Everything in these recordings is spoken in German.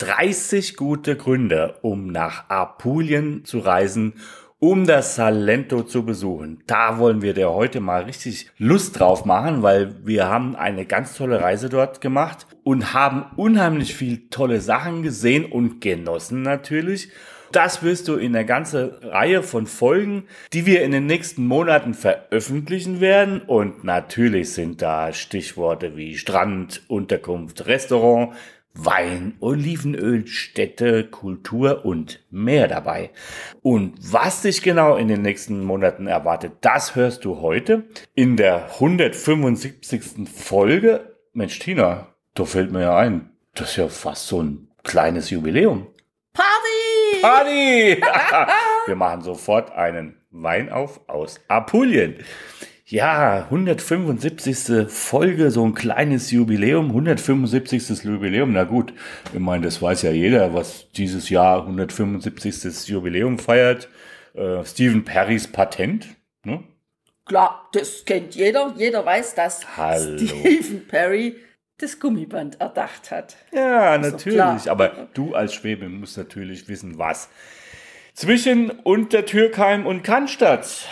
30 gute Gründe, um nach Apulien zu reisen, um das Salento zu besuchen. Da wollen wir dir heute mal richtig Lust drauf machen, weil wir haben eine ganz tolle Reise dort gemacht und haben unheimlich viel tolle Sachen gesehen und genossen natürlich. Das wirst du in der ganzen Reihe von Folgen, die wir in den nächsten Monaten veröffentlichen werden. Und natürlich sind da Stichworte wie Strand, Unterkunft, Restaurant, Wein, Olivenöl, Städte, Kultur und mehr dabei. Und was dich genau in den nächsten Monaten erwartet, das hörst du heute in der 175. Folge. Mensch, Tina, da fällt mir ja ein, das ist ja fast so ein kleines Jubiläum. Party! Party! Wir machen sofort einen Wein auf aus Apulien. Ja, 175. Folge, so ein kleines Jubiläum, 175. Jubiläum. Na gut, ich meine, das weiß ja jeder, was dieses Jahr 175. Jubiläum feiert. Äh, Stephen Perrys Patent. Ne? Klar, das kennt jeder. Jeder weiß, dass Hallo. Stephen Perry das Gummiband erdacht hat. Ja, doch natürlich. klar. Aber du als Schwäbe musst natürlich wissen, was. Zwischen Untertürkheim und Cannstatt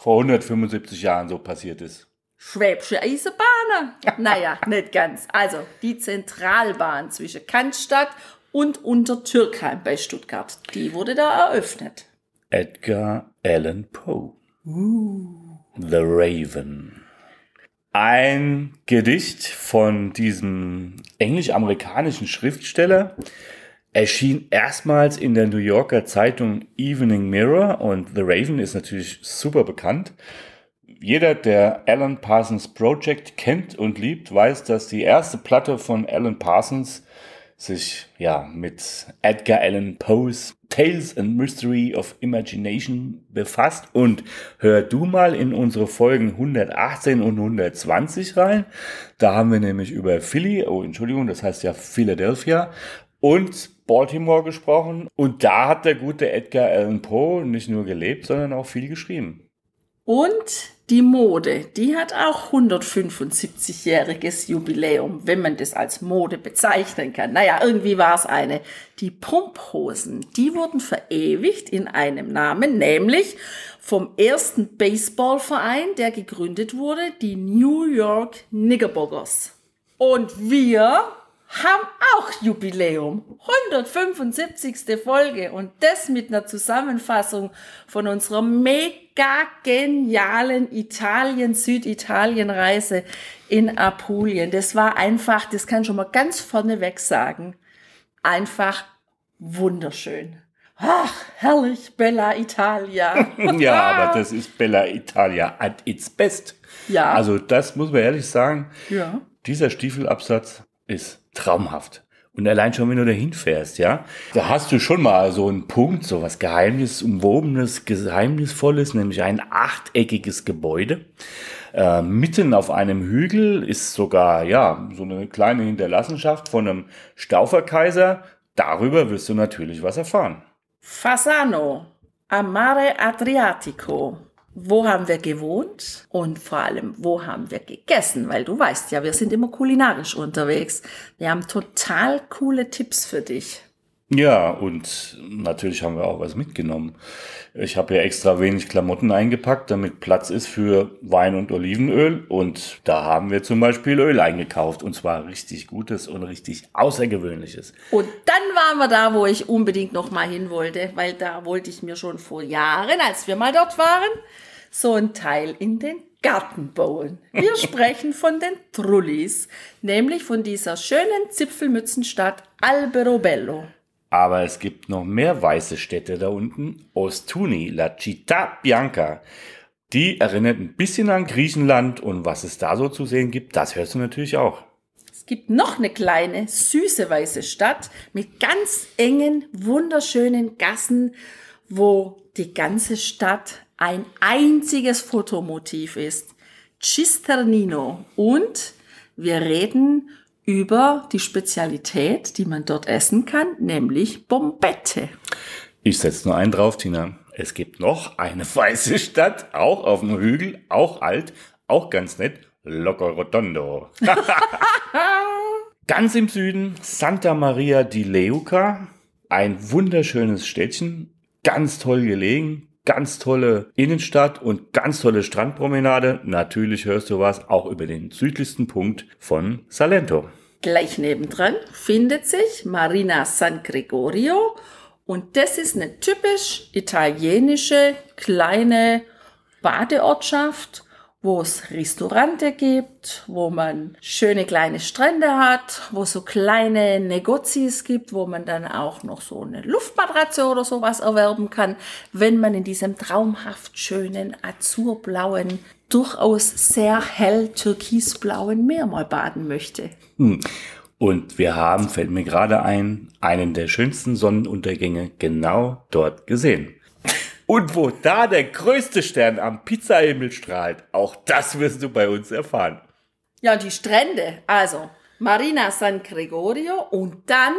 vor 175 Jahren so passiert ist. Schwäbische Eisenbahnen. Naja, nicht ganz. Also die Zentralbahn zwischen Cannstatt und Untertürkheim bei Stuttgart, die wurde da eröffnet. Edgar Allan Poe. The Raven. Ein Gedicht von diesem englisch-amerikanischen Schriftsteller erschien erstmals in der New Yorker Zeitung Evening Mirror und The Raven ist natürlich super bekannt. Jeder, der Alan Parsons Project kennt und liebt, weiß, dass die erste Platte von Alan Parsons sich ja mit Edgar Allan Poes Tales and Mystery of Imagination befasst und hör du mal in unsere Folgen 118 und 120 rein. Da haben wir nämlich über Philly, oh Entschuldigung, das heißt ja Philadelphia und Baltimore gesprochen und da hat der gute Edgar Allan Poe nicht nur gelebt, sondern auch viel geschrieben. Und die Mode, die hat auch 175-jähriges Jubiläum, wenn man das als Mode bezeichnen kann. Naja, irgendwie war es eine. Die Pumphosen, die wurden verewigt in einem Namen, nämlich vom ersten Baseballverein, der gegründet wurde, die New York Knickerbockers. Und wir haben auch Jubiläum. 175. Folge und das mit einer Zusammenfassung von unserer mega genialen Italien-Süditalien-Reise in Apulien. Das war einfach, das kann ich schon mal ganz vorneweg sagen, einfach wunderschön. Ach, herrlich, Bella Italia. ja, aber das ist Bella Italia at its best. Ja. Also das muss man ehrlich sagen. Ja. Dieser Stiefelabsatz ist traumhaft. Und allein schon, wenn du da hinfährst, ja, da hast du schon mal so einen Punkt, so was Geheimnis, umwobenes, Geheimnisvolles, nämlich ein achteckiges Gebäude. Äh, mitten auf einem Hügel ist sogar, ja, so eine kleine Hinterlassenschaft von einem Stauferkaiser. Darüber wirst du natürlich was erfahren. Fasano, am Mare Adriatico. Wo haben wir gewohnt und vor allem, wo haben wir gegessen? Weil du weißt ja, wir sind immer kulinarisch unterwegs. Wir haben total coole Tipps für dich. Ja, und natürlich haben wir auch was mitgenommen. Ich habe ja extra wenig Klamotten eingepackt, damit Platz ist für Wein und Olivenöl. Und da haben wir zum Beispiel Öl eingekauft. Und zwar richtig gutes und richtig außergewöhnliches. Und dann waren wir da, wo ich unbedingt noch mal hin wollte, weil da wollte ich mir schon vor Jahren, als wir mal dort waren, so ein Teil in den Garten bauen. Wir sprechen von den Trullis, nämlich von dieser schönen Zipfelmützenstadt Alberobello. Aber es gibt noch mehr weiße Städte da unten. Ostuni, La Città Bianca. Die erinnert ein bisschen an Griechenland und was es da so zu sehen gibt, das hörst du natürlich auch. Es gibt noch eine kleine, süße weiße Stadt mit ganz engen, wunderschönen Gassen, wo die ganze Stadt ein einziges Fotomotiv ist. Cisternino. Und wir reden über die Spezialität, die man dort essen kann, nämlich Bombette. Ich setze nur einen drauf, Tina. Es gibt noch eine weiße Stadt, auch auf dem Hügel, auch alt, auch ganz nett. Loco Rotondo. Ganz im Süden Santa Maria di Leuca. Ein wunderschönes Städtchen, ganz toll gelegen, ganz tolle Innenstadt und ganz tolle Strandpromenade. Natürlich hörst du was auch über den südlichsten Punkt von Salento. Gleich nebendran findet sich Marina San Gregorio und das ist eine typisch italienische kleine Badeortschaft wo es Restaurante gibt, wo man schöne kleine Strände hat, wo so kleine Negozis gibt, wo man dann auch noch so eine Luftmatratze oder sowas erwerben kann, wenn man in diesem traumhaft schönen azurblauen, durchaus sehr hell türkisblauen Meer mal baden möchte. Hm. Und wir haben, fällt mir gerade ein, einen der schönsten Sonnenuntergänge genau dort gesehen. Und wo da der größte Stern am Pizzahimmel strahlt, auch das wirst du bei uns erfahren. Ja, die Strände, also Marina San Gregorio und dann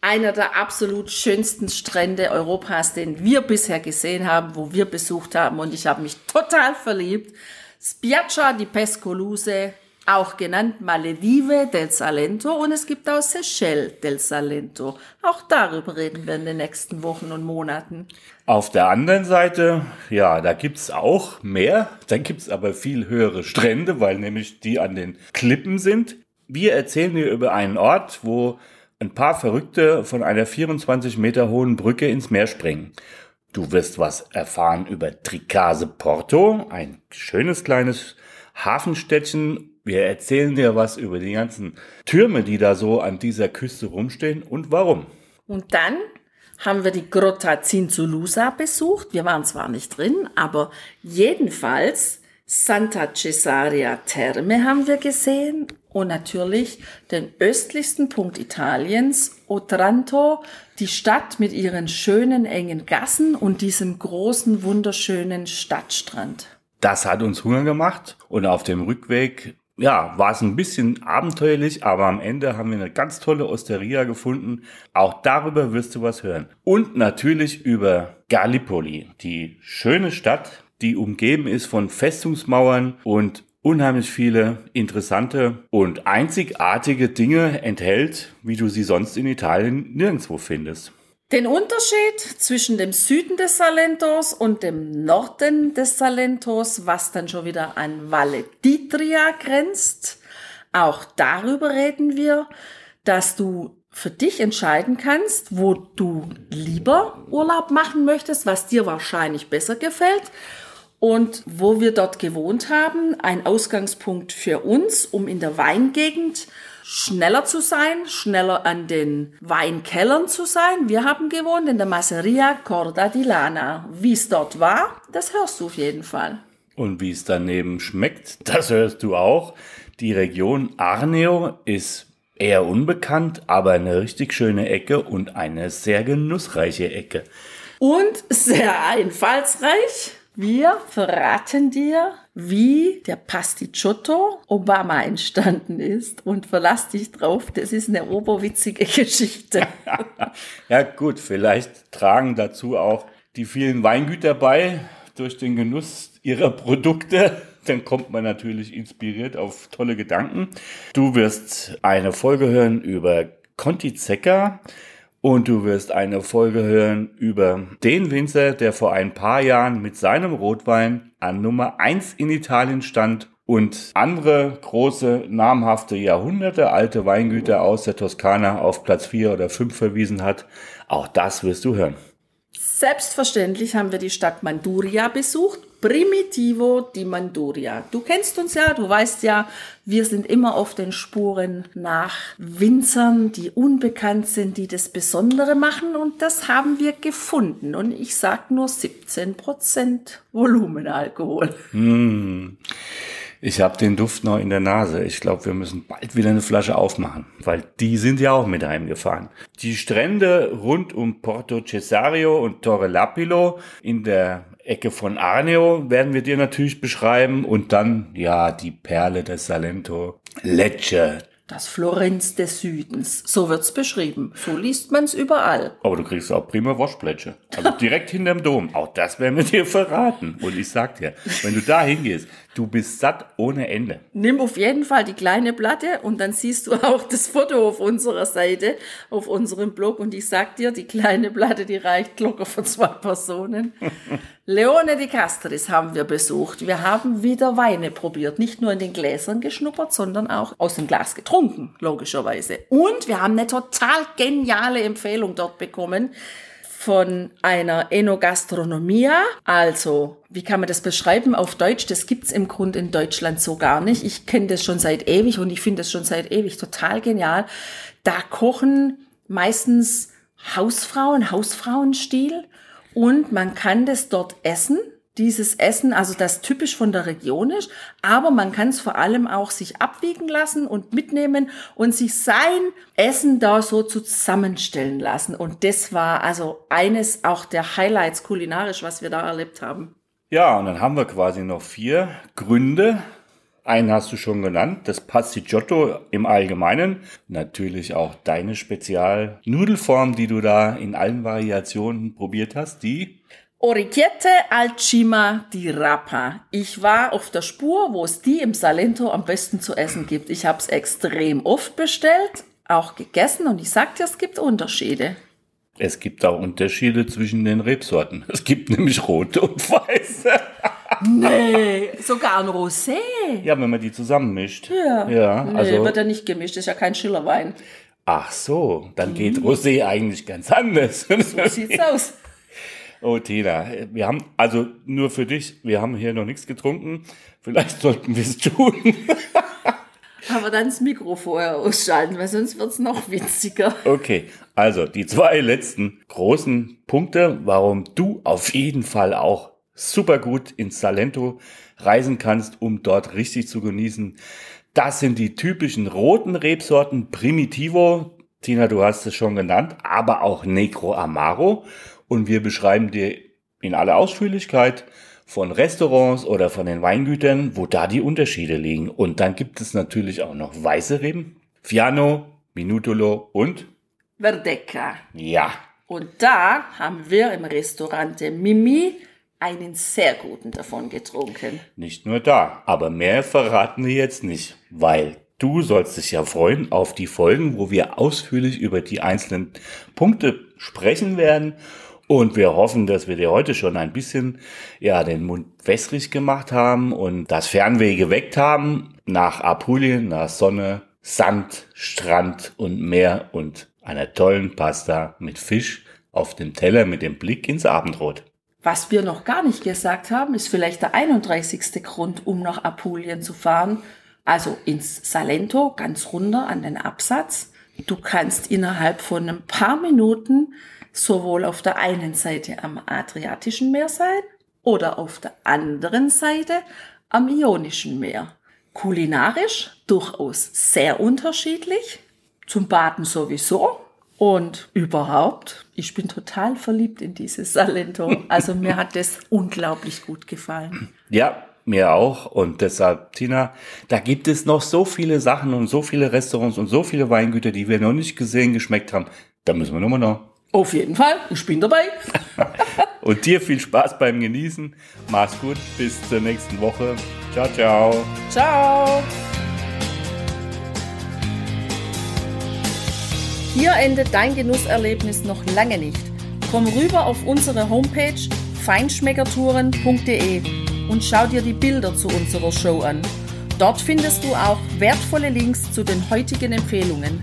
einer der absolut schönsten Strände Europas, den wir bisher gesehen haben, wo wir besucht haben und ich habe mich total verliebt. Spiaggia di Pescoluse auch genannt Maledive del Salento und es gibt auch Seychelles del Salento. Auch darüber reden wir in den nächsten Wochen und Monaten. Auf der anderen Seite, ja, da gibt's auch mehr, da gibt's aber viel höhere Strände, weil nämlich die an den Klippen sind. Wir erzählen dir über einen Ort, wo ein paar Verrückte von einer 24 Meter hohen Brücke ins Meer springen. Du wirst was erfahren über Tricase Porto, ein schönes kleines Hafenstädtchen wir erzählen dir was über die ganzen Türme, die da so an dieser Küste rumstehen und warum. Und dann haben wir die Grotta Zinzulusa besucht. Wir waren zwar nicht drin, aber jedenfalls Santa Cesaria Terme haben wir gesehen und natürlich den östlichsten Punkt Italiens, Otranto, die Stadt mit ihren schönen engen Gassen und diesem großen wunderschönen Stadtstrand. Das hat uns Hunger gemacht und auf dem Rückweg ja, war es ein bisschen abenteuerlich, aber am Ende haben wir eine ganz tolle Osteria gefunden. Auch darüber wirst du was hören. Und natürlich über Gallipoli, die schöne Stadt, die umgeben ist von Festungsmauern und unheimlich viele interessante und einzigartige Dinge enthält, wie du sie sonst in Italien nirgendwo findest. Den Unterschied zwischen dem Süden des Salentos und dem Norden des Salentos, was dann schon wieder an Valle d'Itria grenzt, auch darüber reden wir, dass du für dich entscheiden kannst, wo du lieber Urlaub machen möchtest, was dir wahrscheinlich besser gefällt und wo wir dort gewohnt haben, ein Ausgangspunkt für uns, um in der Weingegend schneller zu sein, schneller an den Weinkellern zu sein. Wir haben gewohnt in der Masseria Corda di Lana. Wie es dort war, das hörst du auf jeden Fall. Und wie es daneben schmeckt, das hörst du auch. Die Region Arneo ist eher unbekannt, aber eine richtig schöne Ecke und eine sehr genussreiche Ecke. Und sehr einfallsreich. Wir verraten dir, wie der Pasticciotto Obama entstanden ist und verlass dich drauf, das ist eine oberwitzige Geschichte. ja gut, vielleicht tragen dazu auch die vielen Weingüter bei durch den Genuss ihrer Produkte. Dann kommt man natürlich inspiriert auf tolle Gedanken. Du wirst eine Folge hören über Conti Zecca und du wirst eine Folge hören über den Winzer, der vor ein paar Jahren mit seinem Rotwein an Nummer 1 in Italien stand und andere große, namhafte, Jahrhunderte alte Weingüter aus der Toskana auf Platz 4 oder 5 verwiesen hat. Auch das wirst du hören. Selbstverständlich haben wir die Stadt Manduria besucht. Primitivo di Manduria. Du kennst uns ja, du weißt ja, wir sind immer auf den Spuren nach Winzern, die unbekannt sind, die das Besondere machen und das haben wir gefunden. Und ich sag nur 17% Volumenalkohol. Hm. Ich habe den Duft noch in der Nase. Ich glaube, wir müssen bald wieder eine Flasche aufmachen, weil die sind ja auch mit heimgefahren. Die Strände rund um Porto Cesario und Torre Lapilo in der Ecke von Arneo werden wir dir natürlich beschreiben und dann, ja, die Perle des Salento, Lecce, das Florenz des Südens. So wird's beschrieben. So liest man's überall. Aber du kriegst auch prima Waschplätsche. Also direkt hinterm Dom. Auch das werden wir dir verraten. Und ich sag dir, wenn du da hingehst, du bist satt ohne Ende. Nimm auf jeden Fall die kleine Platte und dann siehst du auch das Foto auf unserer Seite, auf unserem Blog. Und ich sag dir, die kleine Platte, die reicht locker für zwei Personen. Leone di Castris haben wir besucht. Wir haben wieder Weine probiert. Nicht nur in den Gläsern geschnuppert, sondern auch aus dem Glas getrunken, logischerweise. Und wir haben eine total geniale Empfehlung dort bekommen von einer Enogastronomia. Also, wie kann man das beschreiben auf Deutsch? Das gibt's im Grunde in Deutschland so gar nicht. Ich kenne das schon seit ewig und ich finde das schon seit ewig total genial. Da kochen meistens Hausfrauen, Hausfrauenstil und man kann das dort essen. Dieses Essen, also das typisch von der Region ist, aber man kann es vor allem auch sich abwiegen lassen und mitnehmen und sich sein Essen da so zusammenstellen lassen. Und das war also eines auch der Highlights kulinarisch, was wir da erlebt haben. Ja, und dann haben wir quasi noch vier Gründe. Einen hast du schon genannt, das Pasticciotto im Allgemeinen. Natürlich auch deine Spezialnudelform, die du da in allen Variationen probiert hast, die Orecchiette al Cima di Rapa. Ich war auf der Spur, wo es die im Salento am besten zu essen gibt. Ich habe es extrem oft bestellt, auch gegessen und ich sag dir, es gibt Unterschiede. Es gibt auch Unterschiede zwischen den Rebsorten. Es gibt nämlich rote und weiße. Nee, sogar ein Rosé. Ja, wenn man die zusammenmischt. Ja. Ja, nee, also. wird ja nicht gemischt, ist ja kein Schillerwein. Ach so, dann geht Rosé eigentlich ganz anders. So sieht's aus. Oh, Tina, wir haben, also nur für dich, wir haben hier noch nichts getrunken. Vielleicht sollten wir es tun. Aber dann das Mikro vorher ausschalten, weil sonst wird's noch witziger. Okay, also die zwei letzten großen Punkte, warum du auf jeden Fall auch super gut ins Salento reisen kannst, um dort richtig zu genießen. Das sind die typischen roten Rebsorten Primitivo. Tina, du hast es schon genannt, aber auch Negro Amaro. Und wir beschreiben dir in aller Ausführlichkeit von Restaurants oder von den Weingütern, wo da die Unterschiede liegen. Und dann gibt es natürlich auch noch weiße Reben, Fiano, Minutolo und Verdecca. ja, Und da haben wir im Restaurant Mimi einen sehr guten davon getrunken. Nicht nur da, aber mehr verraten wir jetzt nicht, weil du sollst dich ja freuen auf die Folgen, wo wir ausführlich über die einzelnen Punkte sprechen werden. Und wir hoffen, dass wir dir heute schon ein bisschen, ja, den Mund wässrig gemacht haben und das Fernweh geweckt haben nach Apulien, nach Sonne, Sand, Strand und Meer und einer tollen Pasta mit Fisch auf dem Teller mit dem Blick ins Abendrot. Was wir noch gar nicht gesagt haben, ist vielleicht der 31. Grund, um nach Apulien zu fahren. Also ins Salento, ganz runter an den Absatz. Du kannst innerhalb von ein paar Minuten sowohl auf der einen Seite am Adriatischen Meer sein oder auf der anderen Seite am Ionischen Meer. Kulinarisch durchaus sehr unterschiedlich, zum Baden sowieso und überhaupt, ich bin total verliebt in dieses Salento. Also mir hat das unglaublich gut gefallen. Ja, mir auch. Und deshalb, Tina, da gibt es noch so viele Sachen und so viele Restaurants und so viele Weingüter, die wir noch nicht gesehen, geschmeckt haben. Da müssen wir nochmal noch. Auf jeden Fall, ich bin dabei. Und dir viel Spaß beim Genießen. Mach's gut, bis zur nächsten Woche. Ciao, ciao. Ciao. Hier endet dein Genusserlebnis noch lange nicht. Komm rüber auf unsere Homepage feinschmeckertouren.de und schau dir die Bilder zu unserer Show an. Dort findest du auch wertvolle Links zu den heutigen Empfehlungen.